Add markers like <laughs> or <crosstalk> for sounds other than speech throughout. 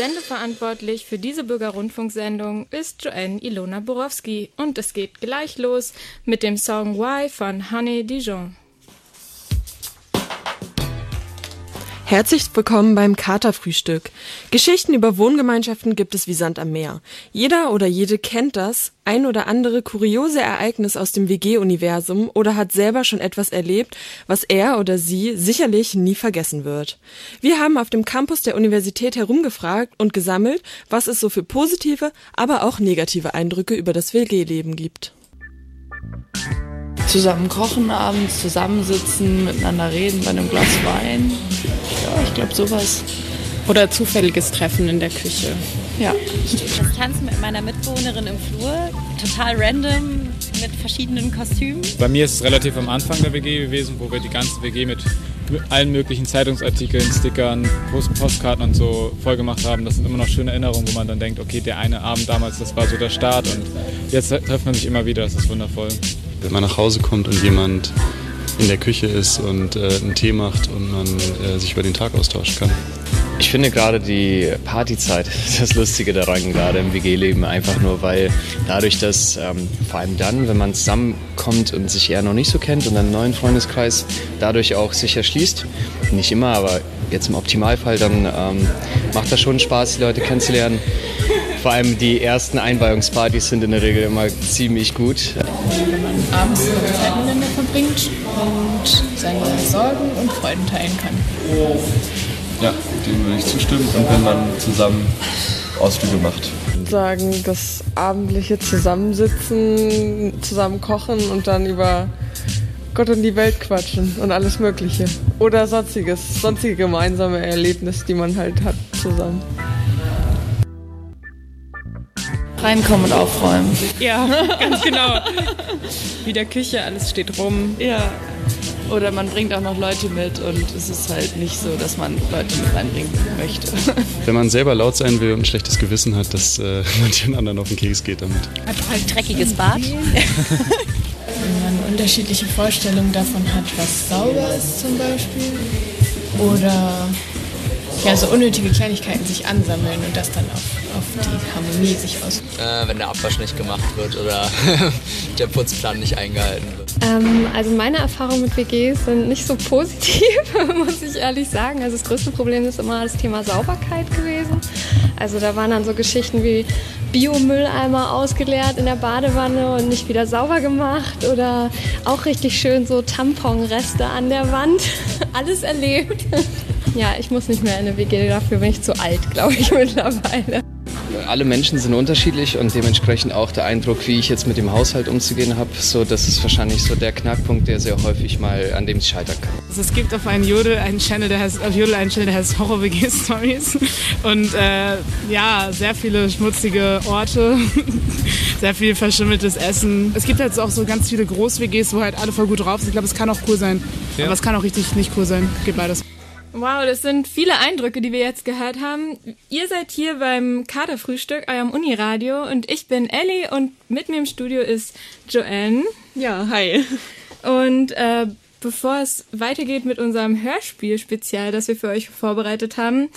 Sendeverantwortlich für diese Bürgerrundfunksendung ist Joanne Ilona Borowski und es geht gleich los mit dem Song Why von Honey Dijon. Herzlich willkommen beim Katerfrühstück. Geschichten über Wohngemeinschaften gibt es wie Sand am Meer. Jeder oder jede kennt das ein oder andere kuriose Ereignis aus dem WG-Universum oder hat selber schon etwas erlebt, was er oder sie sicherlich nie vergessen wird. Wir haben auf dem Campus der Universität herumgefragt und gesammelt, was es so für positive, aber auch negative Eindrücke über das WG-Leben gibt. Zusammen kochen abends, zusammensitzen, miteinander reden bei einem Glas Wein. Ja, ich glaube sowas. Oder zufälliges Treffen in der Küche. Ja. Das Tanzen mit meiner Mitbewohnerin im Flur, total random, mit verschiedenen Kostümen. Bei mir ist es relativ am Anfang der WG gewesen, wo wir die ganze WG mit allen möglichen Zeitungsartikeln, Stickern, Post Postkarten und so vollgemacht haben. Das sind immer noch schöne Erinnerungen, wo man dann denkt, okay, der eine Abend damals, das war so der Start und jetzt trifft man sich immer wieder, das ist wundervoll. Wenn man nach Hause kommt und jemand in der Küche ist und äh, einen Tee macht und man äh, sich über den Tag austauschen kann. Ich finde gerade die Partyzeit <laughs> das Lustige daran, gerade im WG-Leben, einfach nur, weil dadurch, dass ähm, vor allem dann, wenn man zusammenkommt und sich eher noch nicht so kennt und einen neuen Freundeskreis dadurch auch sich erschließt, nicht immer, aber jetzt im Optimalfall, dann ähm, macht das schon Spaß, die Leute kennenzulernen. Vor allem die ersten Einweihungspartys sind in der Regel immer ziemlich gut. Wenn man abends Zeit miteinander verbringt und seine Sorgen und Freuden teilen kann. Ja, dem würde ich zustimmen. Und wenn man zusammen Ausflüge macht. Sagen, das abendliche Zusammensitzen, zusammen kochen und dann über Gott und die Welt quatschen und alles Mögliche. Oder sonstiges, sonstige gemeinsame Erlebnis, die man halt hat zusammen. Reinkommen und aufräumen. Ja, <laughs> ganz genau. Wie der Küche, alles steht rum. Ja. Oder man bringt auch noch Leute mit und es ist halt nicht so, dass man Leute mit reinbringen möchte. <laughs> Wenn man selber laut sein will und ein schlechtes Gewissen hat, dass äh, <laughs> man den anderen auf den Keks geht damit. Also halt dreckiges Bad. Wenn man unterschiedliche Vorstellungen davon hat, was sauber ist zum Beispiel. Oder ja, so unnötige Kleinigkeiten sich ansammeln und das dann auf, auf die Harmonie sich aus. Äh, wenn der Abwasch nicht gemacht wird oder <laughs> der Putzplan nicht eingehalten wird. Ähm, also meine Erfahrungen mit WGs sind nicht so positiv, <laughs> muss ich ehrlich sagen. Also das größte Problem ist immer das Thema Sauberkeit gewesen. Also da waren dann so Geschichten wie Biomülleimer ausgeleert in der Badewanne und nicht wieder sauber gemacht oder auch richtig schön so Tamponreste an der Wand. <laughs> Alles erlebt. Ja, ich muss nicht mehr in eine WG, dafür bin ich zu alt, glaube ich, <laughs> mittlerweile. Alle Menschen sind unterschiedlich und dementsprechend auch der Eindruck, wie ich jetzt mit dem Haushalt umzugehen habe. So, das ist wahrscheinlich so der Knackpunkt, der sehr häufig mal an dem ich scheitern kann. Also es gibt auf einen Jodel einen Channel, der heißt auf Jodel einen Channel, der heißt Horror WG Stories <laughs> und äh, ja sehr viele schmutzige Orte, <laughs> sehr viel verschimmeltes Essen. Es gibt halt auch so ganz viele Groß-WGs, wo halt alle voll gut drauf sind. Ich glaube, es kann auch cool sein, ja. aber es kann auch richtig nicht cool sein. Geht beides. Wow, das sind viele Eindrücke, die wir jetzt gehört haben. Ihr seid hier beim Kaderfrühstück, eurem Uniradio, und ich bin Ellie und mit mir im Studio ist Joanne. Ja, hi. Und äh, bevor es weitergeht mit unserem Hörspiel-Spezial, das wir für euch vorbereitet haben,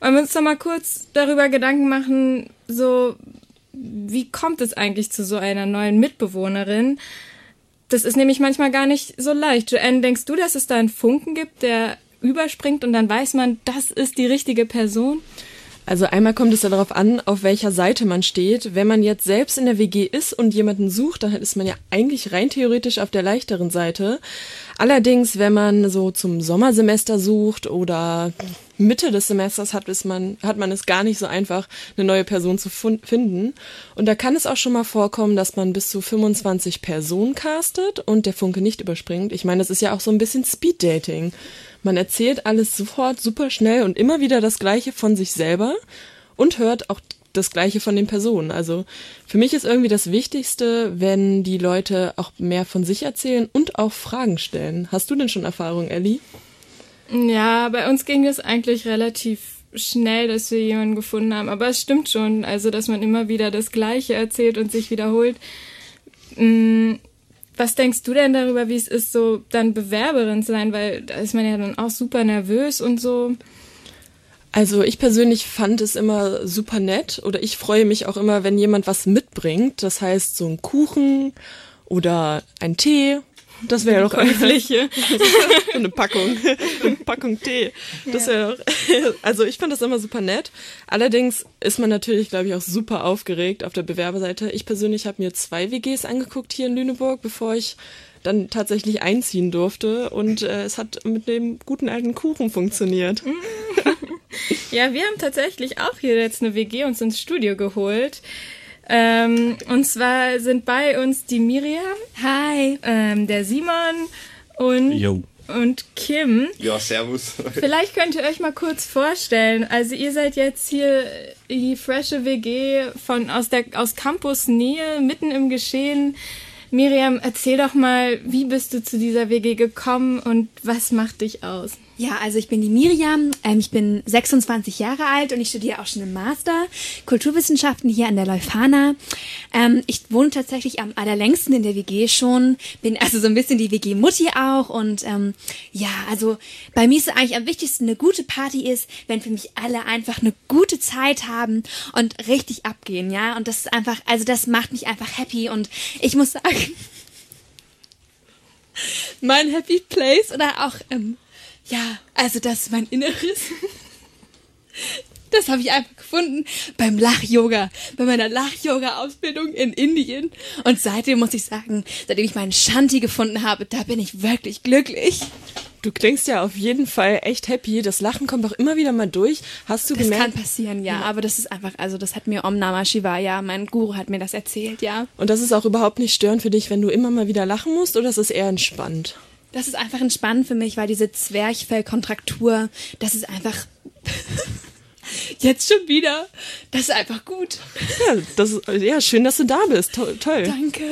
wollen wir uns noch mal kurz darüber Gedanken machen, so wie kommt es eigentlich zu so einer neuen Mitbewohnerin? Das ist nämlich manchmal gar nicht so leicht. Joanne, denkst du, dass es da einen Funken gibt, der überspringt und dann weiß man, das ist die richtige Person? Also einmal kommt es ja darauf an, auf welcher Seite man steht. Wenn man jetzt selbst in der WG ist und jemanden sucht, dann ist man ja eigentlich rein theoretisch auf der leichteren Seite. Allerdings, wenn man so zum Sommersemester sucht oder Mitte des Semesters hat, ist man, hat man es gar nicht so einfach, eine neue Person zu finden. Und da kann es auch schon mal vorkommen, dass man bis zu 25 Personen castet und der Funke nicht überspringt. Ich meine, das ist ja auch so ein bisschen Speed-Dating. Man erzählt alles sofort super schnell und immer wieder das Gleiche von sich selber und hört auch das Gleiche von den Personen. Also für mich ist irgendwie das Wichtigste, wenn die Leute auch mehr von sich erzählen und auch Fragen stellen. Hast du denn schon Erfahrung, Ellie? Ja, bei uns ging es eigentlich relativ schnell, dass wir jemanden gefunden haben. Aber es stimmt schon, also dass man immer wieder das Gleiche erzählt und sich wiederholt. Mm, was denkst du denn darüber, wie es ist, so dann Bewerberin zu sein? Weil da ist man ja dann auch super nervös und so. Also ich persönlich fand es immer super nett oder ich freue mich auch immer, wenn jemand was mitbringt. Das heißt so ein Kuchen oder ein Tee. Das wäre doch Käufliche. <laughs> <laughs> eine Packung, eine Packung Tee. Das wäre doch. <laughs> Also ich fand das immer super nett. Allerdings ist man natürlich, glaube ich, auch super aufgeregt auf der Bewerberseite. Ich persönlich habe mir zwei WGs angeguckt hier in Lüneburg, bevor ich dann tatsächlich einziehen durfte und äh, es hat mit dem guten alten Kuchen funktioniert. <laughs> Ja, wir haben tatsächlich auch hier jetzt eine WG uns ins Studio geholt. Ähm, und zwar sind bei uns die Miriam. Hi. Ähm, der Simon und, Yo. und Kim. Ja, servus. <laughs> Vielleicht könnt ihr euch mal kurz vorstellen. Also ihr seid jetzt hier die frische WG von aus der aus Campus Nähe, mitten im Geschehen. Miriam, erzähl doch mal, wie bist du zu dieser WG gekommen und was macht dich aus? Ja, also ich bin die Miriam, ähm, ich bin 26 Jahre alt und ich studiere auch schon im Master Kulturwissenschaften hier an der Leuphana. Ähm, ich wohne tatsächlich am allerlängsten in der WG schon, bin also so ein bisschen die WG-Mutti auch und ähm, ja, also bei mir ist eigentlich am wichtigsten eine gute Party ist, wenn für mich alle einfach eine gute Zeit haben und richtig abgehen, ja, und das ist einfach, also das macht mich einfach happy und ich muss sagen, <laughs> mein Happy Place oder auch ähm, ja, also das ist mein Inneres. Das habe ich einfach gefunden beim Lach-Yoga, bei meiner Lach-Yoga-Ausbildung in Indien. Und seitdem muss ich sagen, seitdem ich meinen Shanti gefunden habe, da bin ich wirklich glücklich. Du klingst ja auf jeden Fall echt happy. Das Lachen kommt auch immer wieder mal durch. Hast du das gemerkt? Das kann passieren, ja, aber das ist einfach, also das hat mir Om Namah Shivaya, mein Guru hat mir das erzählt, ja. Und das ist auch überhaupt nicht störend für dich, wenn du immer mal wieder lachen musst, oder ist es eher entspannt? Das ist einfach entspannend für mich, weil diese Zwerchfellkontraktur, das ist einfach <laughs> jetzt schon wieder. Das ist einfach gut. Ja, das ist, ja schön, dass du da bist. To toll. Danke.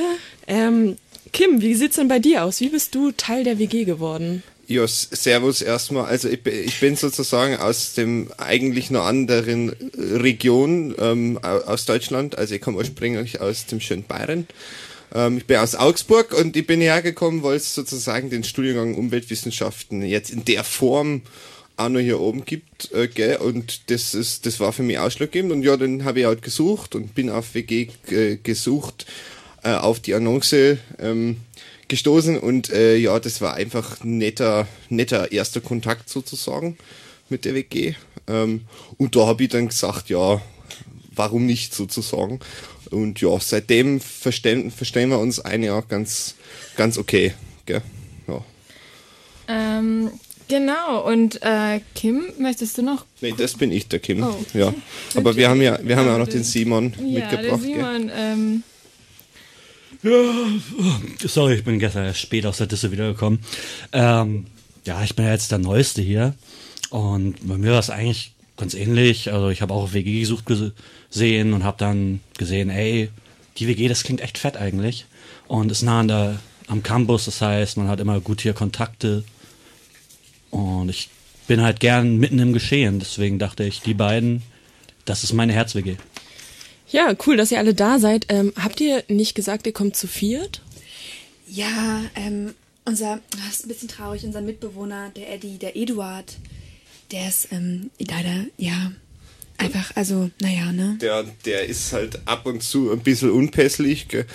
Ähm, Kim, wie sieht's denn bei dir aus? Wie bist du Teil der WG geworden? Ja, servus erstmal. Also ich, ich bin sozusagen aus dem eigentlich einer anderen Region ähm, aus Deutschland. Also ich komme ursprünglich aus dem schönen Bayern. Ähm, ich bin aus Augsburg und ich bin hergekommen, weil es sozusagen den Studiengang Umweltwissenschaften jetzt in der Form auch noch hier oben gibt, äh, gell? und das ist, das war für mich ausschlaggebend. Und ja, dann habe ich halt gesucht und bin auf WG äh, gesucht, äh, auf die Annonce ähm, gestoßen. Und äh, ja, das war einfach netter, netter erster Kontakt sozusagen mit der WG ähm, und da habe ich dann gesagt, ja, warum nicht sozusagen und ja, seitdem verstehen, verstehen wir uns eigentlich auch ganz, ganz okay. Gell? Ja. Ähm, genau, und äh, Kim, möchtest du noch? Nee, das bin ich, der Kim. Oh. Ja. Aber wir haben ja, wir haben ja auch noch den Simon ja, mitgebracht. Der Simon, ähm, ja, sorry, ich bin gestern erst spät aus der Disse wiedergekommen. Ähm, ja, ich bin ja jetzt der Neueste hier. Und bei mir war es eigentlich ganz ähnlich. Also ich habe auch auf WG gesucht gesehen und habe dann gesehen, ey, die WG, das klingt echt fett eigentlich. Und ist nah an der, am Campus, das heißt, man hat immer gut hier Kontakte. Und ich bin halt gern mitten im Geschehen. Deswegen dachte ich, die beiden, das ist meine Herz-WG. Ja, cool, dass ihr alle da seid. Ähm, habt ihr nicht gesagt, ihr kommt zu viert? Ja, ähm, unser, das ist ein bisschen traurig, unser Mitbewohner, der Eddie, der Eduard, der ist ähm, leider, ja, einfach, also, naja, ne? Der, der ist halt ab und zu ein bisschen unpässlich. Gell?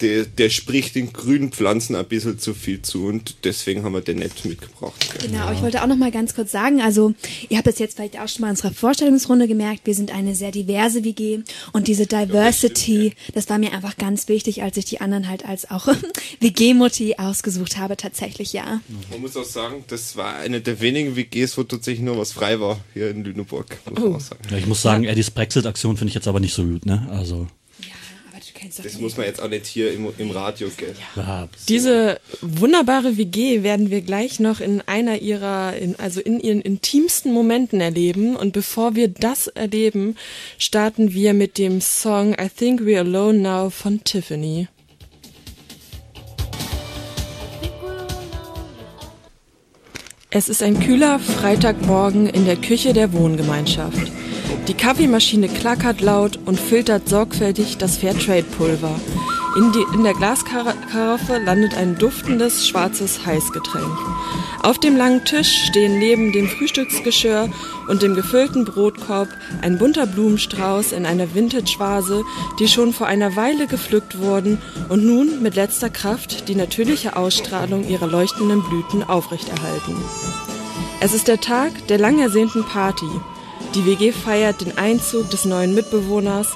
Der, der spricht den grünen Pflanzen ein bisschen zu viel zu und deswegen haben wir den nicht mitgebracht. Gell? Genau, ich wollte auch noch mal ganz kurz sagen, also ihr habt es jetzt vielleicht auch schon mal in unserer Vorstellungsrunde gemerkt, wir sind eine sehr diverse WG und diese Diversity, das war mir einfach ganz wichtig, als ich die anderen halt als auch <laughs> WG-Mutti ausgesucht habe, tatsächlich ja. Man muss auch sagen, das war eine der wenigen WGs, wo tatsächlich nur was frei war hier in Lüneburg. Muss man auch sagen. Ja, ich muss sagen, Eddies Brexit-Aktion finde ich jetzt aber nicht so gut, ne? Also. Das muss man jetzt auch nicht hier im, im Radio, gell? Ja. Diese wunderbare WG werden wir gleich noch in einer ihrer, in, also in ihren intimsten Momenten erleben. Und bevor wir das erleben, starten wir mit dem Song I Think We're Alone Now von Tiffany. Es ist ein kühler Freitagmorgen in der Küche der Wohngemeinschaft. Die Kaffeemaschine klackert laut und filtert sorgfältig das Fairtrade-Pulver. In, die, in der Glaskaraffe landet ein duftendes schwarzes Heißgetränk. Auf dem langen Tisch stehen neben dem Frühstücksgeschirr und dem gefüllten Brotkorb ein bunter Blumenstrauß in einer Vintage-Vase, die schon vor einer Weile gepflückt wurden und nun mit letzter Kraft die natürliche Ausstrahlung ihrer leuchtenden Blüten aufrechterhalten. Es ist der Tag der lang ersehnten Party. Die WG feiert den Einzug des neuen Mitbewohners.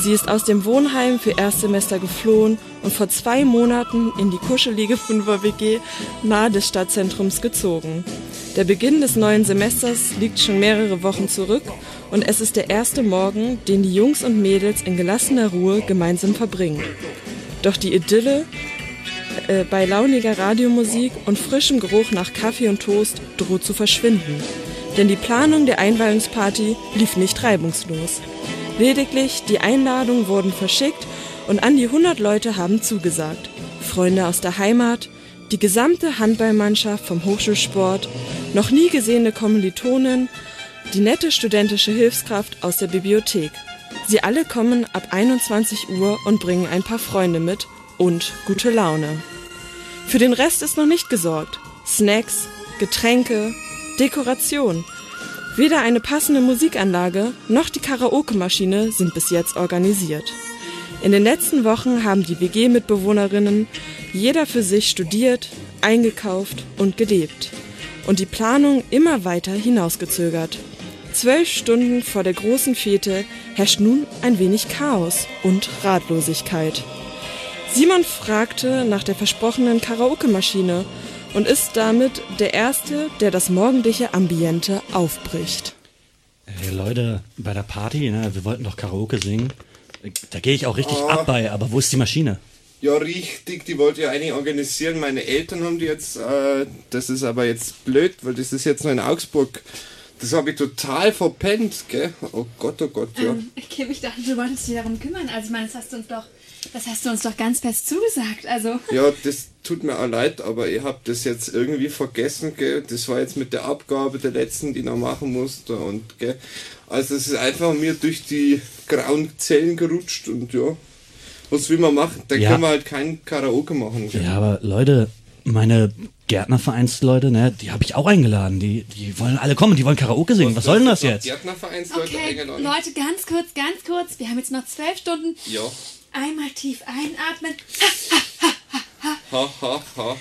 Sie ist aus dem Wohnheim für Erstsemester geflohen und vor zwei Monaten in die kuschelige Fünfer-WG nahe des Stadtzentrums gezogen. Der Beginn des neuen Semesters liegt schon mehrere Wochen zurück und es ist der erste Morgen, den die Jungs und Mädels in gelassener Ruhe gemeinsam verbringen. Doch die Idylle äh, bei launiger Radiomusik und frischem Geruch nach Kaffee und Toast droht zu verschwinden. Denn die Planung der Einweihungsparty lief nicht reibungslos. Lediglich die Einladungen wurden verschickt und an die 100 Leute haben zugesagt. Freunde aus der Heimat, die gesamte Handballmannschaft vom Hochschulsport, noch nie gesehene Kommilitonen, die nette studentische Hilfskraft aus der Bibliothek. Sie alle kommen ab 21 Uhr und bringen ein paar Freunde mit und gute Laune. Für den Rest ist noch nicht gesorgt. Snacks, Getränke, Dekoration. Weder eine passende Musikanlage noch die Karaoke-Maschine sind bis jetzt organisiert. In den letzten Wochen haben die WG-Mitbewohnerinnen jeder für sich studiert, eingekauft und gelebt und die Planung immer weiter hinausgezögert. Zwölf Stunden vor der großen Fete herrscht nun ein wenig Chaos und Ratlosigkeit. Simon fragte nach der versprochenen Karaoke-Maschine und ist damit der Erste, der das morgendliche Ambiente aufbricht. Hey Leute, bei der Party, ne, wir wollten doch Karaoke singen. Da gehe ich auch richtig Oh. ab bei, aber wo ist die Maschine? Ja, richtig, die wollte ja eigentlich organisieren. Meine Eltern haben die jetzt, äh, das ist aber jetzt blöd, weil das ist jetzt noch in Augsburg. Das habe ich total verpennt, gell? Oh Gott, oh Gott, ja. Ähm, ich dachte, du wolltest dich darum kümmern. Also ich meine, das hast du uns doch, das hast du uns doch ganz fest zugesagt. Also Ja, das tut mir auch leid, aber ich habe das jetzt irgendwie vergessen, gell? Das war jetzt mit der Abgabe der letzten, die ich noch machen musste und, gell? Also es ist einfach mir durch die grauen Zellen gerutscht und ja. Was will man machen? Da Ja. können wir halt kein Karaoke machen, gell? Ja, aber Leute, meine Gärtnervereinsleute, ne, die habe ich auch eingeladen. Die, die wollen alle kommen, die wollen Karaoke singen. Was, soll denn das jetzt? Gärtnervereinsleute okay, eingeladen? Leute, ganz kurz, ganz kurz. Wir haben jetzt noch zwölf Stunden. Ja. Einmal tief einatmen. Ha, ha, ha.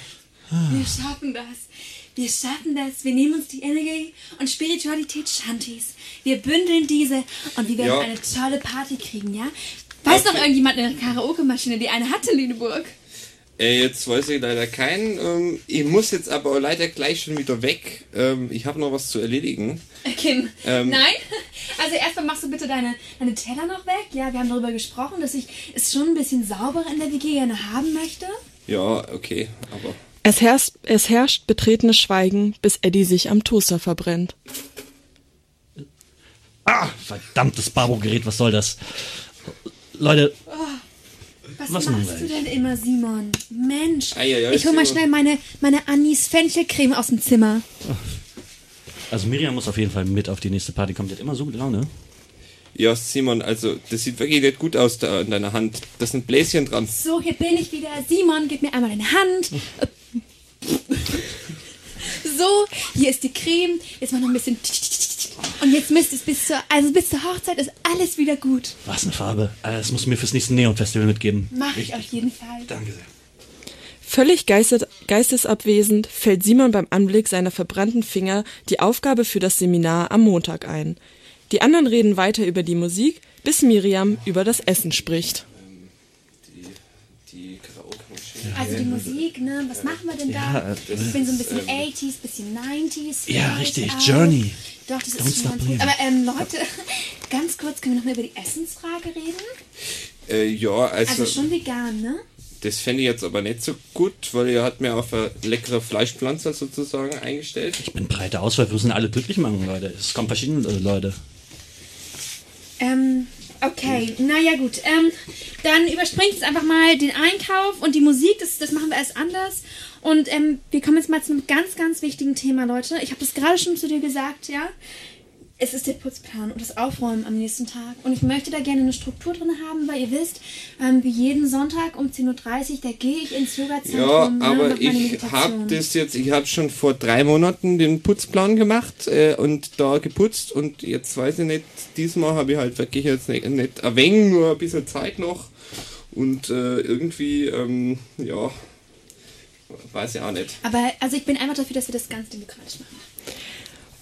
Wir schaffen das. Wir schaffen das. Wir nehmen uns die Energie und Spiritualität Shantis. Wir bündeln diese und wir werden Ja. eine tolle Party kriegen, ja? Weiß noch irgendjemand eine Karaoke-Maschine, die eine hatte in Lüneburg? Äh, jetzt weiß ich leider keinen. Ähm, ich muss jetzt aber leider gleich schon wieder weg. Ähm, ich habe noch was zu erledigen. Kim, Ähm. nein? <laughs> Also erstmal machst du bitte deine, deine Teller noch weg. Ja, wir haben darüber gesprochen, dass ich es schon ein bisschen sauberer in der WG gerne haben möchte. Ja, okay, aber. Es herrscht, es herrscht betretenes Schweigen, bis Eddie sich am Toaster verbrennt. Ah, verdammtes Babo-Gerät, was soll das? Leute, Was, Was machst du denn immer, Simon? Mensch, Ei, ei, ei, ich hol mal schnell meine, meine Anis Fenchelcreme aus dem Zimmer. also Miriam muss auf jeden Fall mit auf die nächste Party kommen. Die hat immer so gute Laune. Ja, Simon, also das sieht wirklich nicht gut aus da in deiner Hand. Da sind Bläschen dran. So, hier bin ich wieder. Simon, gib mir einmal deine Hand. <laughs> So, hier ist die Creme. Jetzt mal noch ein bisschen. Und jetzt müsst es bis zur, also bis zur Hochzeit ist alles wieder gut. Was eine Farbe. Äh, Das musst du mir fürs nächste Neon-Festival mitgeben. Mach ich auf jeden Fall. Danke sehr. Völlig geistet, geistesabwesend fällt Simon beim Anblick seiner verbrannten Finger die Aufgabe für das Seminar am Montag ein. Die anderen reden weiter über die Musik, bis Miriam über das Essen spricht. Also die Musik, ne? Was machen wir denn da? Ja, äh, ich bin so ein bisschen 80s, bisschen 90s. Ja, richtig. auch. Journey. Doch, das Don't ist schon ganz gut. Aber ähm, Leute, <laughs> ganz kurz, können wir noch mal über die Essensfrage reden? Äh, ja, also, Also schon vegan, ne? das fände ich jetzt aber nicht so gut, weil ihr hat mir auf eine leckere Fleischpflanze sozusagen eingestellt. Ich bin breite Auswahl, wir müssen alle glücklich machen, Leute. Es kommen verschiedene äh, Leute. Ähm, okay, naja gut. Ähm, dann überspringt jetzt einfach mal den Einkauf und die Musik, das, das machen wir erst anders. Und ähm, wir kommen jetzt mal zu einem ganz, ganz wichtigen Thema, Leute. Ich habe das gerade schon zu dir gesagt, ja. Es ist der Putzplan und das Aufräumen am nächsten Tag. Und ich möchte da gerne eine Struktur drin haben, weil ihr wisst, ähm, wie jeden Sonntag um 10.30 Uhr, da gehe ich ins Yoga-Zentrum. Ja, ne, aber ich habe das jetzt, ich habe schon vor drei Monaten den Putzplan gemacht äh, und da geputzt und jetzt weiß ich nicht, diesmal habe ich halt wirklich jetzt nicht, nicht ein wenig, nur ein bisschen Zeit noch und äh, irgendwie, ähm, ja, weiß ich auch nicht. Aber also ich bin einfach dafür, dass wir das ganz demokratisch machen.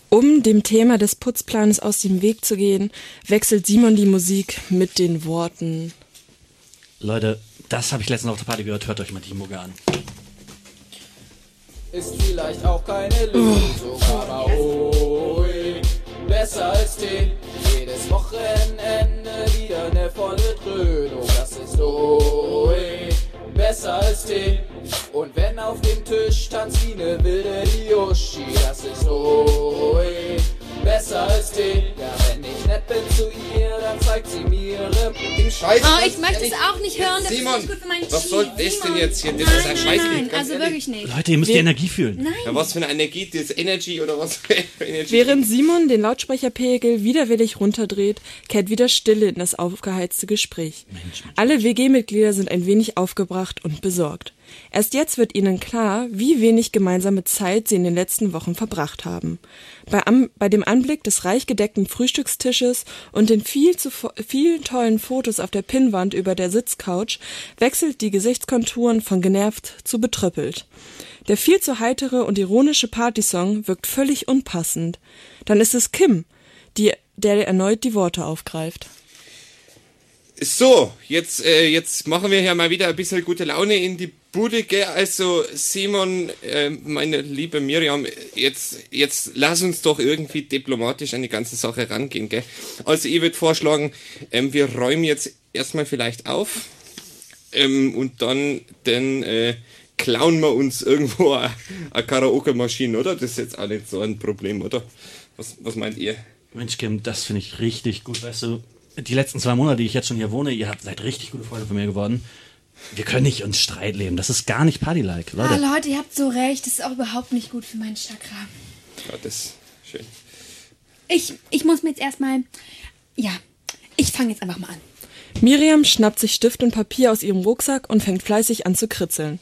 Um dem Thema des Putzplans aus dem Weg zu gehen, wechselt Simon die Musik mit den Worten. Leute, das habe ich letztens auf der Party gehört. Hört euch mal die Mucke an. Ist vielleicht auch keine Lösung, aber oh, besser als Tee. Jedes Wochenende wieder eine volle Dröhnung, das ist oh, besser als Tee. Und wenn auf dem Tisch tanzt wie eine wilde Yoshi, das ist oh, besser als Tee. Bin zu ihr, dann zeigt sie mir ihre den Scheiß. Oh, ich möchte es auch nicht hören, das Simon, ist nicht gut für meinen was soll das denn jetzt hier? Das Nein, ist ein nein, Scheißlied, nein, ganz also ehrlich. wirklich nicht. Leute, ihr müsst die Energie fühlen. Nein. Ja, was für eine Energie, das Energy oder was für Energy? Während Simon den Lautsprecherpegel widerwillig runterdreht, kehrt wieder Stille in das aufgeheizte Gespräch. Alle WG-Mitglieder sind ein wenig aufgebracht und besorgt. Erst jetzt wird ihnen klar, wie wenig gemeinsame Zeit sie in den letzten Wochen verbracht haben. Bei, am, bei dem Anblick des reich gedeckten Frühstückstisches und den viel zu vielen tollen Fotos auf der Pinnwand über der Sitzcouch wechselt die Gesichtskonturen von genervt zu betröppelt. Der viel zu heitere und ironische Partysong wirkt völlig unpassend. Dann ist es Kim, die, der erneut die Worte aufgreift. So, jetzt, äh, jetzt machen wir hier mal wieder ein bisschen gute Laune in die Bude, gell? Also, Simon, äh, meine liebe Miriam, jetzt, jetzt lass uns doch irgendwie diplomatisch an die ganze Sache rangehen, gell? Also, ich würde vorschlagen, ähm, wir räumen jetzt erstmal vielleicht auf ähm, und dann, dann äh, klauen wir uns irgendwo eine Karaoke-Maschine, oder? Das ist jetzt auch nicht so ein Problem, oder? Was, was meint ihr? Mensch, Kim, das finde ich richtig gut. Weißt du, die letzten zwei Monate, die ich jetzt schon hier wohne, ihr habt seid richtig gute Freunde von mir geworden. Wir können nicht uns Streit leben. Das ist gar nicht Party-like, Ah, Leute. Leute, ihr habt so recht, das ist auch überhaupt nicht gut für mein Chakra. Ja, das ist schön. Ich, ich muss mir jetzt erstmal. Ja, ich fange jetzt einfach mal an. Miriam schnappt sich Stift und Papier aus ihrem Rucksack und fängt fleißig an zu kritzeln.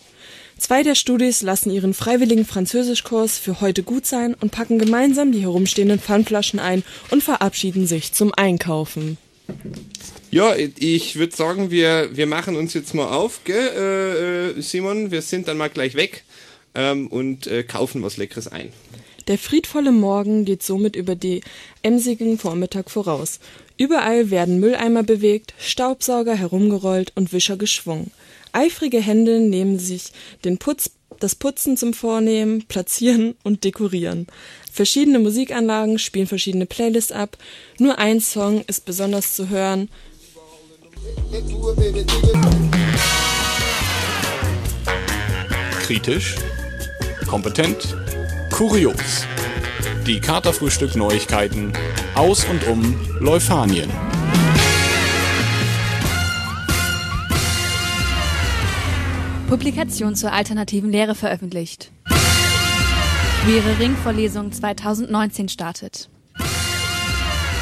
Zwei der Studis lassen ihren freiwilligen Französischkurs für heute gut sein und packen gemeinsam die herumstehenden Pfandflaschen ein und verabschieden sich zum Einkaufen. Ja, ich würde sagen, wir, wir machen uns jetzt mal auf, gell, äh, äh, Simon? Wir sind dann mal gleich weg ähm, und äh, kaufen was Leckeres ein. Der friedvolle Morgen geht somit über die emsigen Vormittag voraus. Überall werden Mülleimer bewegt, Staubsauger herumgerollt und Wischer geschwungen. Eifrige Hände nehmen sich den Putz, das Putzen zum Vornehmen, Platzieren <laughs> und Dekorieren. Verschiedene Musikanlagen spielen verschiedene Playlists ab. Nur ein Song ist besonders zu hören. Kritisch, kompetent, kurios. Die Katerfrühstück Neuigkeiten aus und um Leufanien. Publikation zur alternativen Lehre veröffentlicht. Queere Ringvorlesung 2019 startet.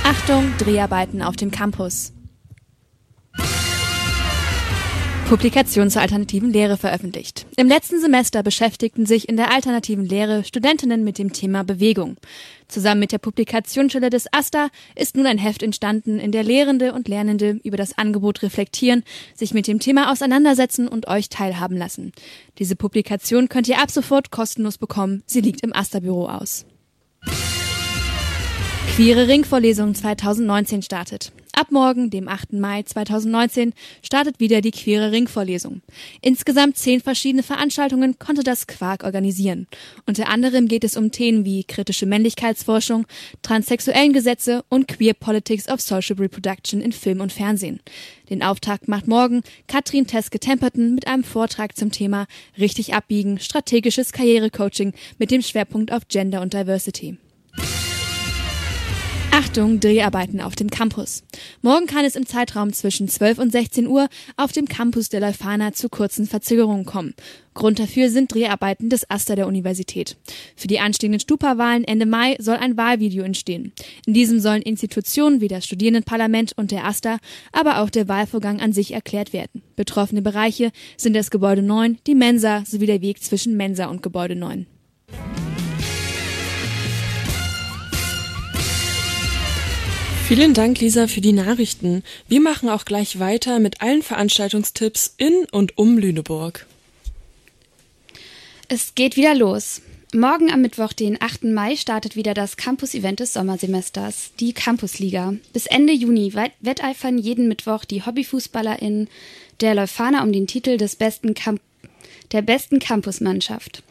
Achtung, Dreharbeiten auf dem Campus. Publikation zur alternativen Lehre veröffentlicht. Im letzten Semester beschäftigten sich in der alternativen Lehre Studentinnen mit dem Thema Bewegung. Zusammen mit der Publikationsstelle des AStA ist nun ein Heft entstanden, in der Lehrende und Lernende über das Angebot reflektieren, sich mit dem Thema auseinandersetzen und euch teilhaben lassen. Diese Publikation könnt ihr ab sofort kostenlos bekommen. Sie liegt im AStA-Büro aus. Queere Ringvorlesung 2019 startet. Ab morgen, dem 8. Mai 2019, startet wieder die Queere Ringvorlesung. Insgesamt zehn verschiedene Veranstaltungen konnte das Quark organisieren. Unter anderem geht es um Themen wie kritische Männlichkeitsforschung, transsexuellen Gesetze und Queer Politics of Social Reproduction in Film und Fernsehen. Den Auftakt macht morgen Katrin Teske-Temperton mit einem Vortrag zum Thema Richtig abbiegen, strategisches Karrierecoaching mit dem Schwerpunkt auf Gender und Diversity. Achtung, Dreharbeiten auf dem Campus. Morgen kann es im Zeitraum zwischen 12 und 16 Uhr auf dem Campus der Leuphana zu kurzen Verzögerungen kommen. Grund dafür sind Dreharbeiten des Aster der Universität. Für die anstehenden Stupa-Wahlen Ende Mai soll ein Wahlvideo entstehen. In diesem sollen Institutionen wie das Studierendenparlament und der Aster, aber auch der Wahlvorgang an sich erklärt werden. Betroffene Bereiche sind das Gebäude 9, die Mensa sowie der Weg zwischen Mensa und Gebäude 9. Vielen Dank, Lisa, für die Nachrichten. Wir machen auch gleich weiter mit allen Veranstaltungstipps in und um Lüneburg. Es geht wieder los. Morgen am Mittwoch, den 8. Mai, startet wieder das Campus-Event des Sommersemesters, die Campusliga. Bis Ende Juni wetteifern jeden Mittwoch die HobbyfußballerInnen der Leuphana um den Titel des besten Camp der besten Campusmannschaft.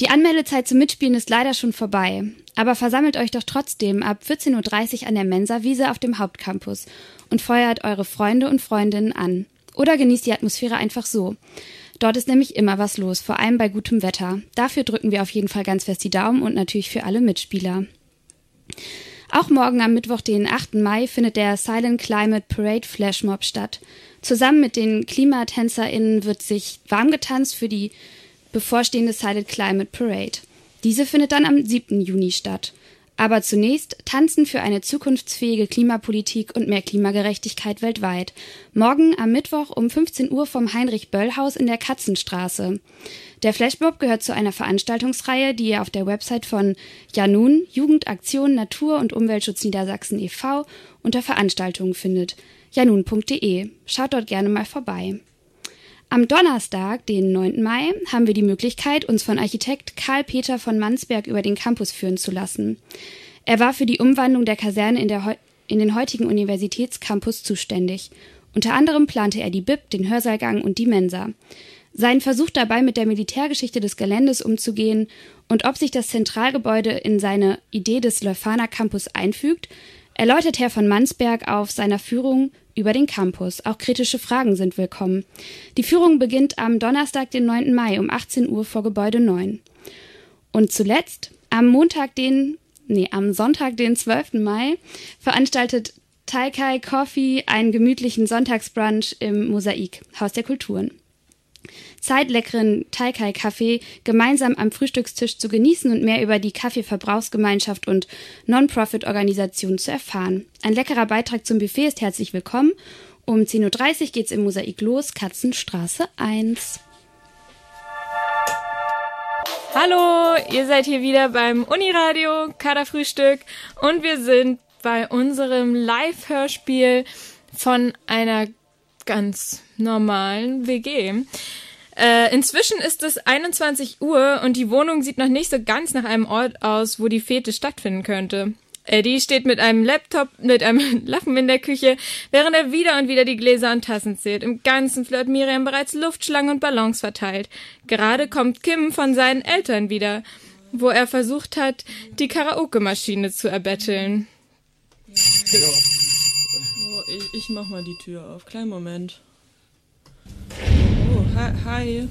Die Anmeldezeit zum Mitspielen ist leider schon vorbei. Aber versammelt euch doch trotzdem ab 14.30 Uhr an der Mensa-Wiese auf dem Hauptcampus und feuert eure Freunde und Freundinnen an. Oder genießt die Atmosphäre einfach so. Dort ist nämlich immer was los, vor allem bei gutem Wetter. Dafür drücken wir auf jeden Fall ganz fest die Daumen und natürlich für alle Mitspieler. Auch morgen am Mittwoch, den 8. Mai, findet der Silent Climate Parade Flashmob statt. Zusammen mit den KlimatänzerInnen wird sich warm getanzt für die bevorstehende Silent Climate Parade. Diese findet dann am 7. Juni statt. Aber zunächst Tanzen für eine zukunftsfähige Klimapolitik und mehr Klimagerechtigkeit weltweit. Morgen am Mittwoch um 15 Uhr vom Heinrich-Böll-Haus in der Katzenstraße. Der Flashmob gehört zu einer Veranstaltungsreihe, die ihr auf der Website von Janun, Jugendaktion Natur- und Umweltschutz Niedersachsen e.V. unter Veranstaltungen findet. janun.de. Schaut dort gerne mal vorbei. Am Donnerstag, den 9. Mai, haben wir die Möglichkeit, uns von Architekt Karl Peter von Mansberg über den Campus führen zu lassen. Er war für die Umwandlung der Kaserne in, der, in den heutigen Universitätscampus zuständig. Unter anderem plante er die BIP, den Hörsaalgang und die Mensa. Sein Versuch dabei, mit der Militärgeschichte des Geländes umzugehen und ob sich das Zentralgebäude in seine Idee des Leuphana Campus einfügt, erläutert Herr von Mansberg auf seiner Führung über den Campus. Auch kritische Fragen sind willkommen. Die Führung beginnt am Donnerstag, den 9. Mai um 18 Uhr vor Gebäude 9. Und zuletzt, am Montag, den, nee, am Sonntag, den 12. Mai, veranstaltet Taikai Coffee einen gemütlichen Sonntagsbrunch im Mosaik, Haus der Kulturen. Zeit, leckeren Taikai-Kaffee gemeinsam am Frühstückstisch zu genießen und mehr über die Kaffeeverbrauchsgemeinschaft und Non-Profit-Organisation zu erfahren. Ein leckerer Beitrag zum Buffet ist herzlich willkommen. Um 10.30 Uhr geht's im Mosaik los, Katzenstraße 1. Hallo, ihr seid hier wieder beim Uniradio Kaderfrühstück und wir sind bei unserem Live-Hörspiel von einer ganz normalen WG. Äh, inzwischen ist es 21 Uhr und die Wohnung sieht noch nicht so ganz nach einem Ort aus, wo die Fete stattfinden könnte. Eddie steht mit einem Laptop, mit einem <laughs> Lappen in der Küche, während er wieder und wieder die Gläser und Tassen zählt. Im Ganzen Fleur Miriam bereits Luftschlangen und Ballons verteilt. Gerade kommt Kim von seinen Eltern wieder, wo er versucht hat, die Karaoke-Maschine zu erbetteln. Oh, ich, ich mach mal die Tür auf. Kleinen Moment. Hi. hi.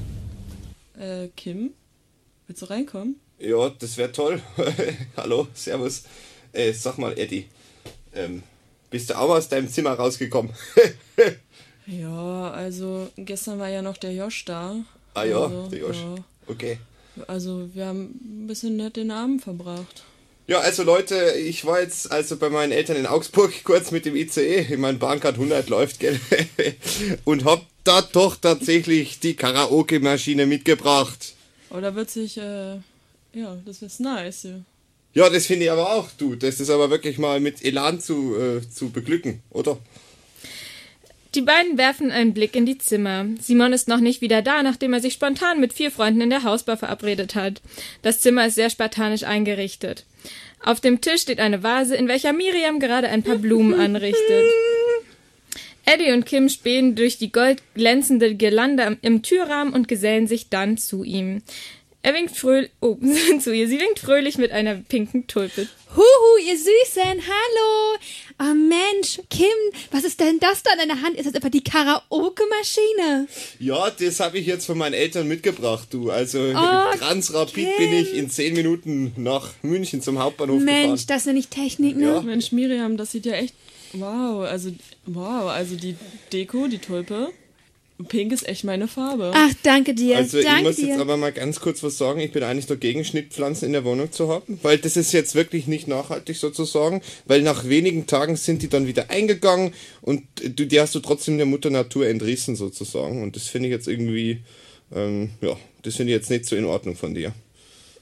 Äh, Kim? Willst du reinkommen? Ja, das wäre toll. <laughs> Hallo, Servus. Äh, sag mal, Eddie, ähm, bist du auch aus deinem Zimmer rausgekommen? <laughs> ja, also gestern war ja noch der Josch da. Ah ja, also, der Josch. Ja. Okay. Also wir haben ein bisschen nett den Abend verbracht. Ja, also Leute, ich war jetzt also bei meinen Eltern in Augsburg <laughs> kurz mit dem ICE. Ich meine, Bahncard 100 läuft, gell? Und hab da doch tatsächlich die Karaoke-Maschine mitgebracht. Oder wird sich, äh, ja, das ist nice, ja. Ja, das finde ich aber auch, du. Das ist aber wirklich mal mit Elan zu, äh, zu beglücken, oder? Die beiden werfen einen Blick in die Zimmer. Simon ist noch nicht wieder da, nachdem er sich spontan mit vier Freunden in der Hausbar verabredet hat. Das Zimmer ist sehr spartanisch eingerichtet. Auf dem Tisch steht eine Vase, in welcher Miriam gerade ein paar Blumen anrichtet. <laughs> Eddie und Kim spähen durch die goldglänzende Girlande im Türrahmen und gesellen sich dann zu ihm. Er winkt fröhlich, oh, <laughs> zu ihr. Sie winkt fröhlich mit einer pinken Tulpe. Huhu, ihr Süßen, hallo. Oh Mensch, Kim, was ist denn das da in deiner Hand? Ist das etwa die Karaoke-Maschine? Ja, das habe ich jetzt von meinen Eltern mitgebracht, du. Also Oh, ganz rapid Kim. bin ich in zehn Minuten nach München zum Hauptbahnhof Mensch, gefahren. das nenne ich Technik, ne? Ja. Mensch, Miriam, das sieht ja echt. Wow, also, wow, also die Deko, die Tulpe. Pink ist echt meine Farbe. Ach, danke dir. Also ich danke muss dir. jetzt aber mal ganz kurz was sagen. Ich bin eigentlich dagegen, Schnittpflanzen in der Wohnung zu haben, weil das ist jetzt wirklich nicht nachhaltig sozusagen, weil nach wenigen Tagen sind die dann wieder eingegangen und du, die hast du trotzdem der Mutter Natur entrissen sozusagen und das finde ich jetzt irgendwie, ähm, ja, das finde ich jetzt nicht so in Ordnung von dir.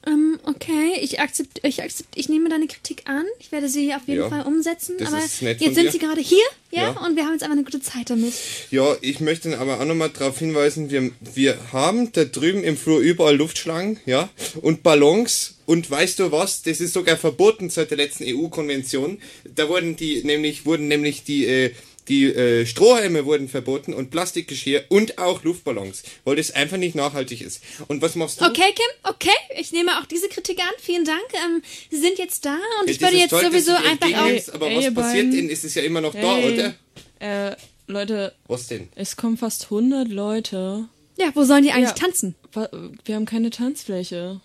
Ähm, okay, ich akzept, ich akzept, ich nehme deine Kritik an. Ich werde sie auf jeden Ja, Fall umsetzen. das aber ist nett von jetzt sind dir. sie gerade hier, ja, Ja. und wir haben jetzt einfach eine gute Zeit damit. Ja, ich möchte aber auch nochmal darauf hinweisen, wir, wir haben da drüben im Flur überall Luftschlangen, ja, und Ballons. Und weißt du was? Das ist sogar verboten seit der letzten EU-Konvention. Da wurden die nämlich, wurden nämlich die, äh, die äh, Strohhalme wurden verboten und Plastikgeschirr und auch Luftballons, weil das einfach nicht nachhaltig ist. Und was machst du? Okay, Kim, okay, ich nehme auch diese Kritik an. Vielen Dank. Ähm, sie sind jetzt da und Ja, ich würde jetzt toll, sowieso einfach auch. Aber Ey, was passiert denn? Ist es ja immer noch da, Hey, oder? Äh, Leute. Was denn? Es kommen fast 100 Leute. Ja, wo sollen die eigentlich Ja. tanzen? Wir haben keine Tanzfläche.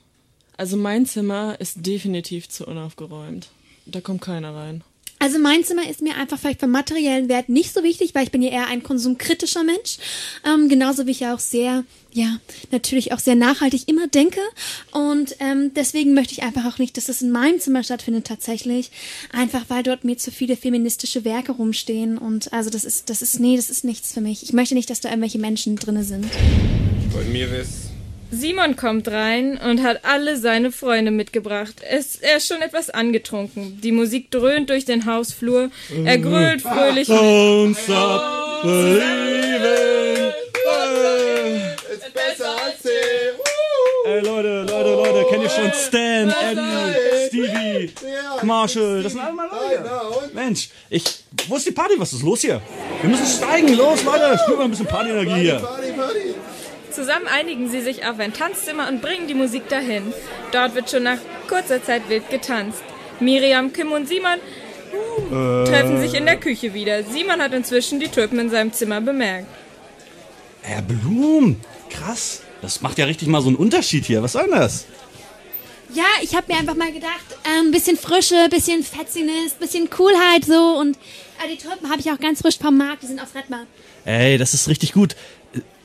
Also mein Zimmer ist definitiv zu unaufgeräumt. Da kommt keiner rein. Also mein Zimmer ist mir einfach vielleicht vom materiellen Wert nicht so wichtig, weil ich bin ja eher ein konsumkritischer Mensch. Ähm, genauso wie ich ja auch sehr, ja, natürlich auch sehr nachhaltig immer denke. Und ähm, deswegen möchte ich einfach auch nicht, dass das in meinem Zimmer stattfindet tatsächlich. Einfach weil dort mir zu viele feministische Werke rumstehen. Und also das ist, das ist, nee, das ist nichts für mich. Ich möchte nicht, dass da irgendwelche Menschen drinne sind. Bei mir wär's. Simon kommt rein und hat alle seine Freunde mitgebracht. Es, er ist schon etwas angetrunken. Die Musik dröhnt durch den Hausflur. Er grölt fröhlich. Don't stop believing. Ist besser als sie. Ey Leute, Leute, Leute, kennt ihr schon Stan, Eddie, Stevie, Marshall? Das sind alle meine Leute. Mensch, ich. Wo ist die Party? Was ist los hier? Wir müssen steigen. Los, Leute, spüren wir ein bisschen Partyenergie hier. Zusammen einigen sie sich auf ein Tanzzimmer und bringen die Musik dahin. Dort wird schon nach kurzer Zeit wild getanzt. Miriam, Kim und Simon uh, treffen sich in der Küche wieder. Simon hat inzwischen die Tulpen in seinem Zimmer bemerkt. Äh, Blumen. Krass. Das macht ja richtig mal so einen Unterschied hier. Was soll denn das? Ja, ich habe mir einfach mal gedacht, ein ähm, bisschen Frische, bisschen Fetziness, bisschen Coolheit so und äh, die Tulpen habe ich auch ganz frisch vom Markt, die sind aus Redmar. Ey, das ist richtig gut.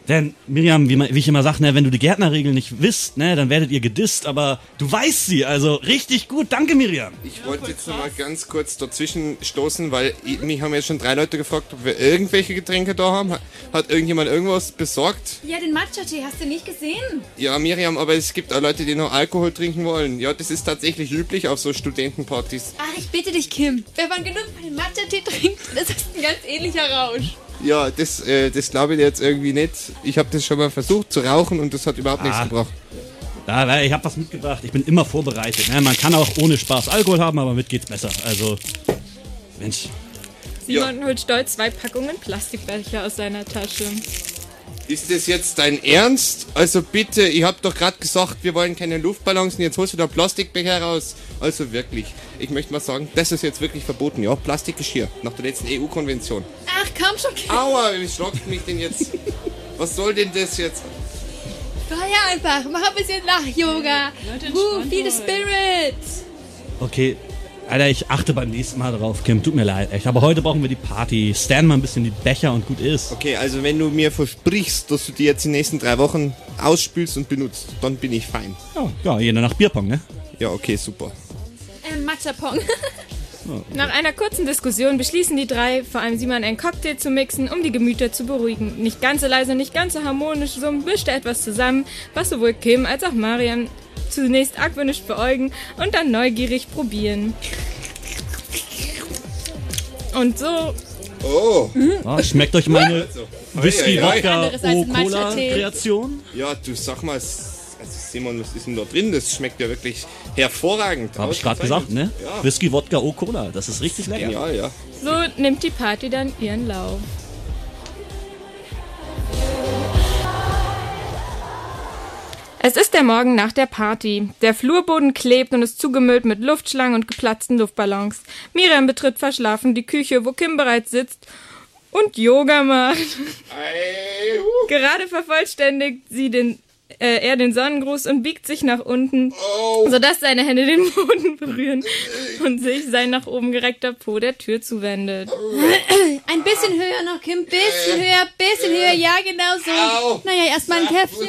Denn, Miriam, wie, man- wie ich immer sage, ne, wenn du die Gärtnerregeln nicht wisst, ne, dann werdet ihr gedisst, aber du weißt sie, also richtig gut. Danke, Miriam. Ich wollte jetzt noch mal ganz kurz dazwischen stoßen, weil ich- mich haben jetzt schon drei Leute gefragt, ob wir irgendwelche Getränke da haben. Hat- Hat irgendjemand irgendwas besorgt? Ja, den Matcha-Tee hast du nicht gesehen? Ja, Miriam, aber es gibt auch Leute, die noch Alkohol trinken wollen. Ja, das ist tatsächlich üblich auf so Studentenpartys. Ach, ich bitte dich, Kim. Wenn man genug von dem Matcha-Tee trinkt, das ist ein ganz ähnlicher Rausch. Ja, das, äh, das glaube ich jetzt irgendwie nicht. Ich habe das schon mal versucht zu rauchen und das hat überhaupt nichts Ah. gebracht. Da, da, ich habe was mitgebracht. Ich bin immer vorbereitet. Ne? Man kann auch ohne Spaß Alkohol haben, aber mit geht's besser. Also, Mensch. Simon holt stolz zwei Packungen Plastikbecher aus seiner Tasche. Ist das jetzt dein Ernst? Also bitte, ich hab doch gerade gesagt, wir wollen keine Luftballons und jetzt holst du da Plastikbecher raus. Also wirklich, ich möchte mal sagen, das ist jetzt wirklich verboten, ja? Plastikgeschirr, nach der letzten EU-Konvention. Ach, komm schon, Kim. Aua, wie schlockt mich denn jetzt? Was soll denn das jetzt? Feier einfach. Mach ein bisschen Lach-Yoga. Uh, feel the spirit. Okay, Alter, ich achte beim nächsten Mal drauf, Kim. Tut mir leid, echt. Aber heute brauchen wir die Party. Stand mal ein bisschen die Becher und gut ist. Okay, also wenn du mir versprichst, dass du die jetzt die nächsten drei Wochen ausspülst und benutzt, dann bin ich fein. Ja, ja jeder nach Bierpong, ne? Ja, okay, super. Ähm, Matcha-Pong. <laughs> Nach einer kurzen Diskussion beschließen die drei, vor allem Simon, einen Cocktail zu mixen, um die Gemüter zu beruhigen. Nicht ganz so leise, nicht ganz so harmonisch, so mischt er etwas zusammen, was sowohl Kim als auch Mariam zunächst argwöhnisch beäugen und dann neugierig probieren. Und so. Oh. Ah, schmeckt euch meine Also, Whisky, ei, ei, ei. Wodka, Anderes als ein O-Cola Matcha-Tee. Kreation? Ja, du sag mal, Simon, was ist denn da drin? Das schmeckt ja wirklich hervorragend. Habe ich gerade gesagt, ne? Ja. Whisky, Wodka, O-Cola. Das ist richtig lecker. Ja, ja. So nimmt die Party dann ihren Lauf. Es ist der Morgen nach der Party. Der Flurboden klebt und ist zugemüllt mit Luftschlangen und geplatzten Luftballons. Miriam betritt verschlafen die Küche, wo Kim bereits sitzt und Yoga macht. Gerade vervollständigt sie den, äh, er den Sonnengruß und biegt sich nach unten, sodass seine Hände den Boden <laughs> berühren und sich sein nach oben gereckter Po der Tür zuwendet. <clears throat> Ein bisschen höher noch, Kim. Bisschen höher, bisschen höher. Ja, genau so. Naja, erstmal ein Käffchen.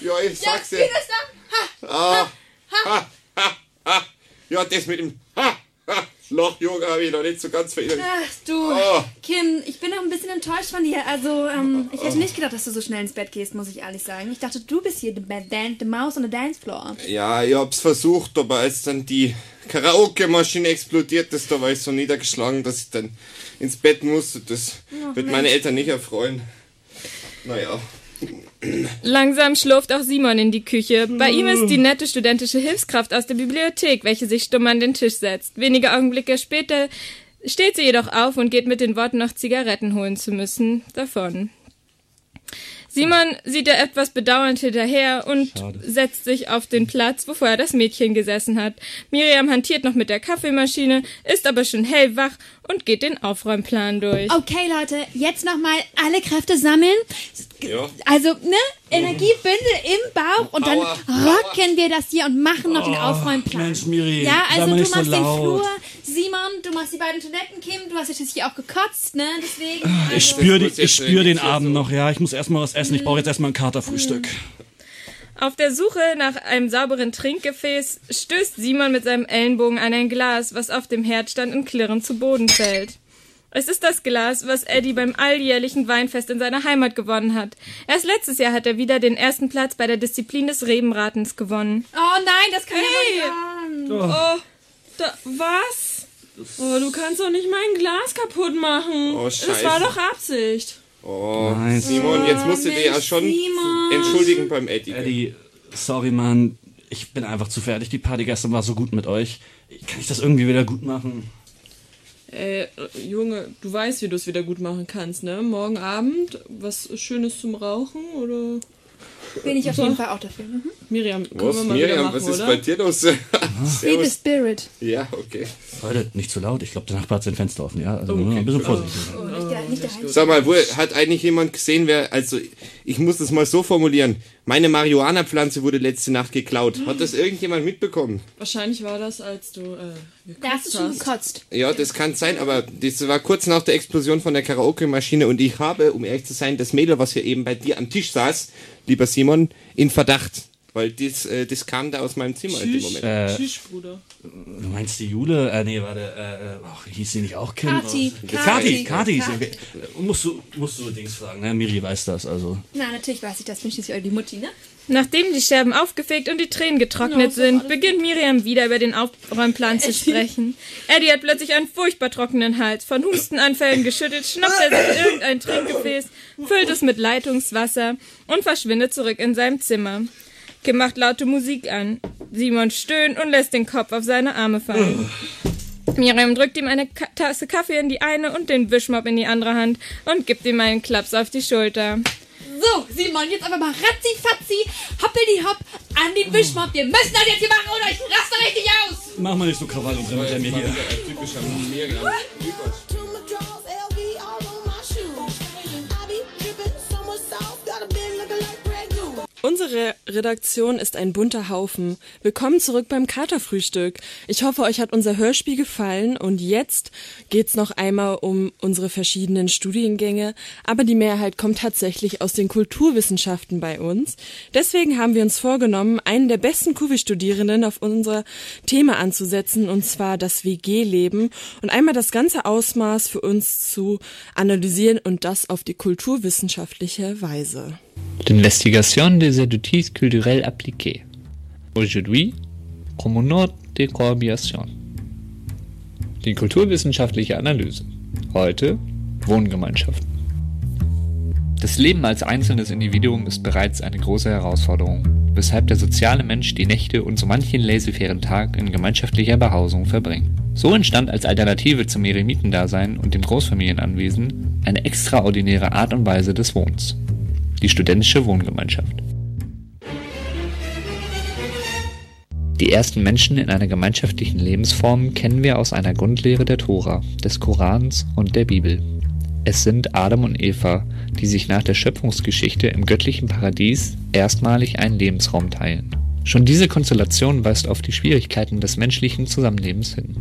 Ja, ich sag's dir. Wie das da? Ah, ha, ha, ha. Ja, das mit dem ha, <laughs> Loch-Yoga habe ich noch nicht so ganz verinnerlicht. Ach du, Oh. Kim, ich bin noch ein bisschen enttäuscht von dir. Also, ähm, ich hätte nicht gedacht, dass du so schnell ins Bett gehst, muss ich ehrlich sagen. Ich dachte, du bist hier bad dan the mouse on the dance floor. Ja, ich hab's versucht, aber als dann die Karaoke-Maschine explodiert ist, da war ich so niedergeschlagen, dass ich dann ins Bett musste. Das Ach, wird meine Mensch. Eltern nicht erfreuen. Naja. Langsam schlurft auch Simon in die Küche. Bei ihm ist die nette studentische Hilfskraft aus der Bibliothek, welche sich stumm an den Tisch setzt. Wenige Augenblicke später steht sie jedoch auf und geht mit den Worten, noch Zigaretten holen zu müssen, davon. Simon sieht ihr etwas bedauernd hinterher und setzt sich auf den Platz, wo vorher das Mädchen gesessen hat. Miriam hantiert noch mit der Kaffeemaschine, ist aber schon hellwach und geht den Aufräumplan durch. Okay, Leute, jetzt nochmal alle Kräfte sammeln. Ja. Also, ne? Energiebündel im Bauch und dann Power, rocken wir das hier und machen noch den Oh, Aufräumplan. Mensch, Miri, ja, also du nicht so machst den. Flur, Simon, du machst die beiden Toiletten, Kim, du hast jetzt hier auch gekotzt, ne? Deswegen. Ich also- spüre die, ich spür den Abend noch, ja. Ich muss erstmal was essen. Ich brauche jetzt erstmal ein Katerfrühstück. Auf der Suche nach einem sauberen Trinkgefäß stößt Simon mit seinem Ellenbogen an ein Glas, was auf dem Herd stand und klirrend zu Boden fällt. Es ist das Glas, was Eddie beim alljährlichen Weinfest in seiner Heimat gewonnen hat. Erst letztes Jahr hat er wieder den ersten Platz bei der Disziplin des Rebenratens gewonnen. Oh nein, das kann Hey! ja nicht Oh, da, was? Oh, du kannst doch nicht mein Glas kaputt machen. Oh, Das Scheiße. war doch Absicht. Oh, Nein. Simon, jetzt musst du Oh, dich ja schon Simon. entschuldigen beim Eddie. Eddie, sorry, Mann. Ich bin einfach zu fertig. Die Party gestern war so gut mit euch. Kann ich das irgendwie wieder gut machen? Ey, äh, Junge, du weißt, wie du es wieder gut machen kannst, ne? Morgen Abend was Schönes zum Rauchen oder? Bin ich auf jeden Fall auch dafür. Mhm. Miriam, können Was, wir mal Miriam, machen, was ist oder? bei dir los? <laughs> Be the. Spirit. Ja, okay. Leute, nicht zu laut. Ich glaube, der Nachbar hat sein Fenster offen, ja? Also nur ein bisschen vorsichtig. sein. Nicht der, nicht der. Sag mal, wo, hat eigentlich jemand gesehen, wer, also ich muss das mal so formulieren, meine Marihuana-Pflanze wurde letzte Nacht geklaut. Hat das irgendjemand mitbekommen? Wahrscheinlich war das, als du äh, Da hast du schon gekotzt. Ja, das kann sein, aber das war kurz nach der Explosion von der Karaoke-Maschine und ich habe, um ehrlich zu sein, das Mädel, was hier eben bei dir am Tisch saß, lieber Simon, in Verdacht. Weil das, äh, das kam da aus meinem Zimmer in dem Moment. Äh, Tschüss, Bruder. Du meinst die Jule? Äh, nee, warte, äh, äh, ach, hieß sie nicht auch Kim? Kati, Oh. Kati, Kati. Musst du, musst du Dings fragen, ne? Miri weiß das, also. Na, natürlich weiß ich das. Bin schließlich eure die Mutti, ne? Nachdem die Scherben aufgefegt und die Tränen getrocknet sind, beginnt Miriam wieder über den Aufräumplan zu sprechen. Eddie hat plötzlich einen furchtbar trockenen Hals. Von Hustenanfällen geschüttelt, schnappt er sich irgendein Trinkgefäß, füllt es mit Leitungswasser und verschwindet zurück in seinem Zimmer. Kim macht laute Musik an. Simon stöhnt und lässt den Kopf auf seine Arme fallen. Miriam drückt ihm eine Ka Tasse Kaffee in die eine und den Wischmopp in die andere Hand und gibt ihm einen Klaps auf die Schulter. So, Simon, jetzt aber mal ratzi fatzi, hoppeli hopp, an den Wischmopp. Wir müssen das jetzt hier machen oder ich raste richtig aus. Mach mal nicht so Krawall und mit mir hier. Unsere Re Redaktion ist ein bunter Haufen. Willkommen zurück beim Katerfrühstück. Ich hoffe, euch hat unser Hörspiel gefallen und jetzt geht's noch einmal um unsere verschiedenen Studiengänge, aber die Mehrheit kommt tatsächlich aus den Kulturwissenschaften bei uns. Deswegen haben wir uns vorgenommen, einen der besten Kuvi-Studierenden auf unser Thema anzusetzen, und zwar das WG-Leben und einmal das ganze Ausmaß für uns zu analysieren und das auf die kulturwissenschaftliche Weise. L'investigation des études culturelles appliquées. Aujourd'hui, promenade de cohabitation. Die kulturwissenschaftliche Analyse. Heute Wohngemeinschaften. Das Leben als einzelnes Individuum ist bereits eine große Herausforderung, weshalb der soziale Mensch die Nächte und so manchen laissez-fairen Tag in gemeinschaftlicher Behausung verbringt. So entstand als Alternative zum Eremitendasein und dem Großfamilienanwesen eine extraordinäre Art und Weise des Wohnens die studentische Wohngemeinschaft. Die ersten Menschen in einer gemeinschaftlichen Lebensform kennen wir aus einer Grundlehre der Tora, des Korans und der Bibel. Es sind Adam und Eva, die sich nach der Schöpfungsgeschichte im göttlichen Paradies erstmalig einen Lebensraum teilen. Schon diese Konstellation weist auf die Schwierigkeiten des menschlichen Zusammenlebens hin.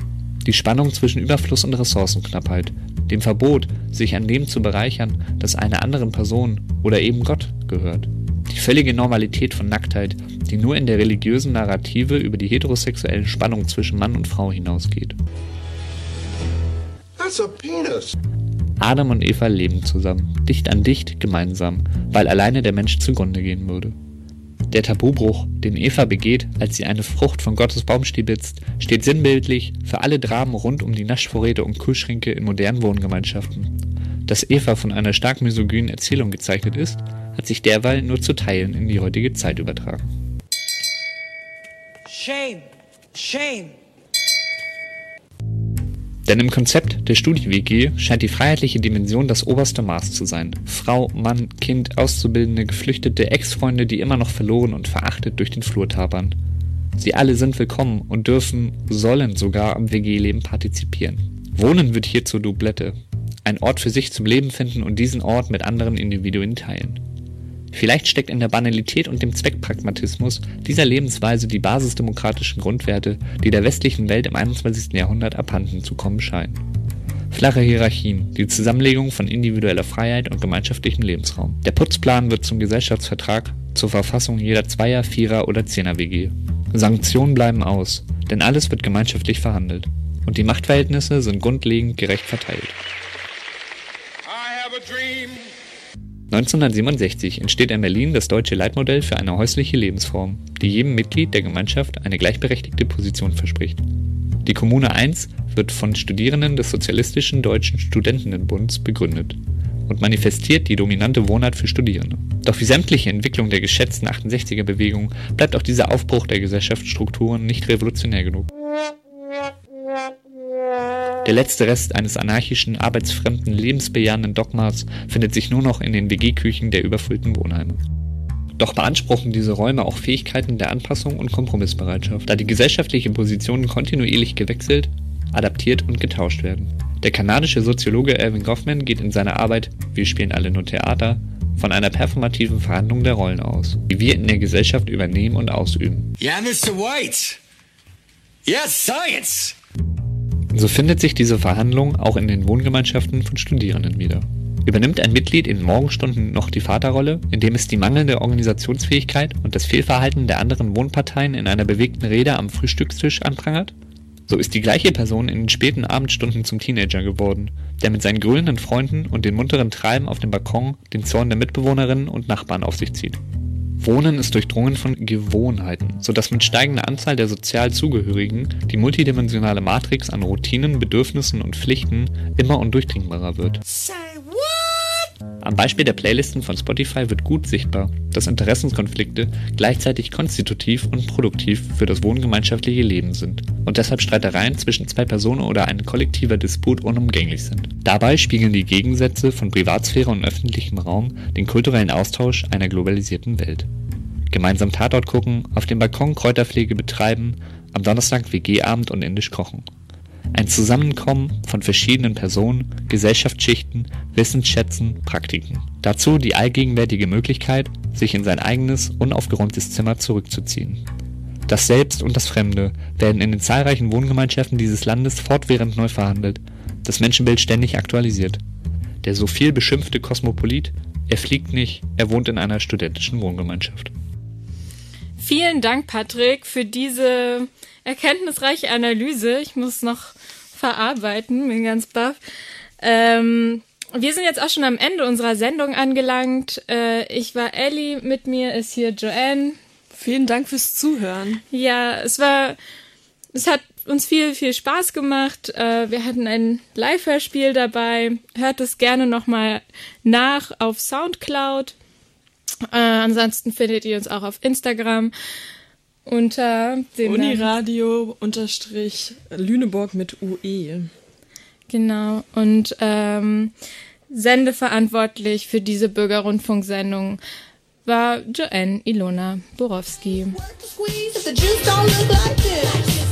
Die Spannung zwischen Überfluss und Ressourcenknappheit, dem Verbot, sich an dem zu bereichern, das einer anderen Person oder eben Gott gehört. Die völlige Normalität von Nacktheit, die nur in der religiösen Narrative über die heterosexuellen Spannungen zwischen Mann und Frau hinausgeht. Adam und Eva leben zusammen, dicht an dicht, gemeinsam, weil alleine der Mensch zugrunde gehen würde. Der Tabubruch, den Eva begeht, als sie eine Frucht von Gottes Baum stibitzt, steht sinnbildlich für alle Dramen rund um die Naschvorräte und Kühlschränke in modernen Wohngemeinschaften. Dass Eva von einer stark misogynen Erzählung gezeichnet ist, hat sich derweil nur zu Teilen in die heutige Zeit übertragen. Shame! Shame! Denn im Konzept der Studi-WG scheint die freiheitliche Dimension das oberste Maß zu sein. Frau, Mann, Kind, Auszubildende, Geflüchtete, Ex-Freunde, die immer noch verloren und verachtet durch den Flur tapern. Sie alle sind willkommen und dürfen, sollen sogar am WG-Leben partizipieren. Wohnen wird hier zur Doublette. Ein Ort für sich zum Leben finden und diesen Ort mit anderen Individuen teilen. Vielleicht steckt in der Banalität und dem Zweckpragmatismus dieser Lebensweise die basisdemokratischen Grundwerte, die der westlichen Welt im 21. Jahrhundert abhanden zu kommen scheinen. Flache Hierarchien, die Zusammenlegung von individueller Freiheit und gemeinschaftlichem Lebensraum. Der Putzplan wird zum Gesellschaftsvertrag, zur Verfassung jeder Zweier-, Vierer- oder Zehner-WG. Sanktionen bleiben aus, denn alles wird gemeinschaftlich verhandelt. Und die Machtverhältnisse sind grundlegend gerecht verteilt. 1967 entsteht in Berlin das deutsche Leitmodell für eine häusliche Lebensform, die jedem Mitglied der Gemeinschaft eine gleichberechtigte Position verspricht. Die Kommune 1 wird von Studierenden des Sozialistischen Deutschen Studentinnenbunds begründet und manifestiert die dominante Wohnart für Studierende. Doch wie sämtliche Entwicklung der geschätzten 68er-Bewegung bleibt auch dieser Aufbruch der Gesellschaftsstrukturen nicht revolutionär genug. Der letzte Rest eines anarchischen, arbeitsfremden, lebensbejahenden Dogmas findet sich nur noch in den WG-Küchen der überfüllten Wohnheime. Doch beanspruchen diese Räume auch Fähigkeiten der Anpassung und Kompromissbereitschaft, da die gesellschaftlichen Positionen kontinuierlich gewechselt, adaptiert und getauscht werden. Der kanadische Soziologe Erwin Goffman geht in seiner Arbeit Wir spielen alle nur Theater von einer performativen Verhandlung der Rollen aus, die wir in der Gesellschaft übernehmen und ausüben. Yeah, Mr. White! Yes, science! So findet sich diese Verhandlung auch in den Wohngemeinschaften von Studierenden wieder. Übernimmt ein Mitglied in Morgenstunden noch die Vaterrolle, indem es die mangelnde Organisationsfähigkeit und das Fehlverhalten der anderen Wohnparteien in einer bewegten Rede am Frühstückstisch anprangert? So ist die gleiche Person in den späten Abendstunden zum Teenager geworden, der mit seinen grölenden Freunden und den munteren Treiben auf dem Balkon den Zorn der Mitbewohnerinnen und Nachbarn auf sich zieht. Wohnen ist durchdrungen von Gewohnheiten, sodass mit steigender Anzahl der sozial Zugehörigen die multidimensionale Matrix an Routinen, Bedürfnissen und Pflichten immer undurchdringbarer wird. Am Beispiel der Playlisten von Spotify wird gut sichtbar, dass Interessenskonflikte gleichzeitig konstitutiv und produktiv für das wohngemeinschaftliche Leben sind und deshalb Streitereien zwischen zwei Personen oder ein kollektiver Disput unumgänglich sind. Dabei spiegeln die Gegensätze von Privatsphäre und öffentlichem Raum den kulturellen Austausch einer globalisierten Welt. Gemeinsam Tatort gucken, auf dem Balkon Kräuterpflege betreiben, am Donnerstag WG-Abend und indisch kochen. Ein Zusammenkommen von verschiedenen Personen, Gesellschaftsschichten, Wissensschätzen, Praktiken. Dazu die allgegenwärtige Möglichkeit, sich in sein eigenes, unaufgeräumtes Zimmer zurückzuziehen. Das Selbst und das Fremde werden in den zahlreichen Wohngemeinschaften dieses Landes fortwährend neu verhandelt, das Menschenbild ständig aktualisiert. Der so viel beschimpfte Kosmopolit, er fliegt nicht, er wohnt in einer studentischen Wohngemeinschaft. Vielen Dank, Patrick, für diese erkenntnisreiche Analyse. Ich muss noch verarbeiten, bin ganz baff. Ähm, wir sind jetzt auch schon am Ende unserer Sendung angelangt. Äh, ich war Ellie, mit mir ist hier Joanne. Vielen Dank fürs Zuhören. Ja, es war, es hat uns viel, viel Spaß gemacht. Äh, wir hatten ein Live-Hörspiel dabei. Hört es gerne nochmal nach auf Soundcloud. Äh, ansonsten findet ihr uns auch auf Instagram unter dem Uniradio unterstrich Lüneburg mit UE. Genau. Und ähm, sendeverantwortlich für diese Bürgerrundfunksendung war Joanne Ilona Borowski.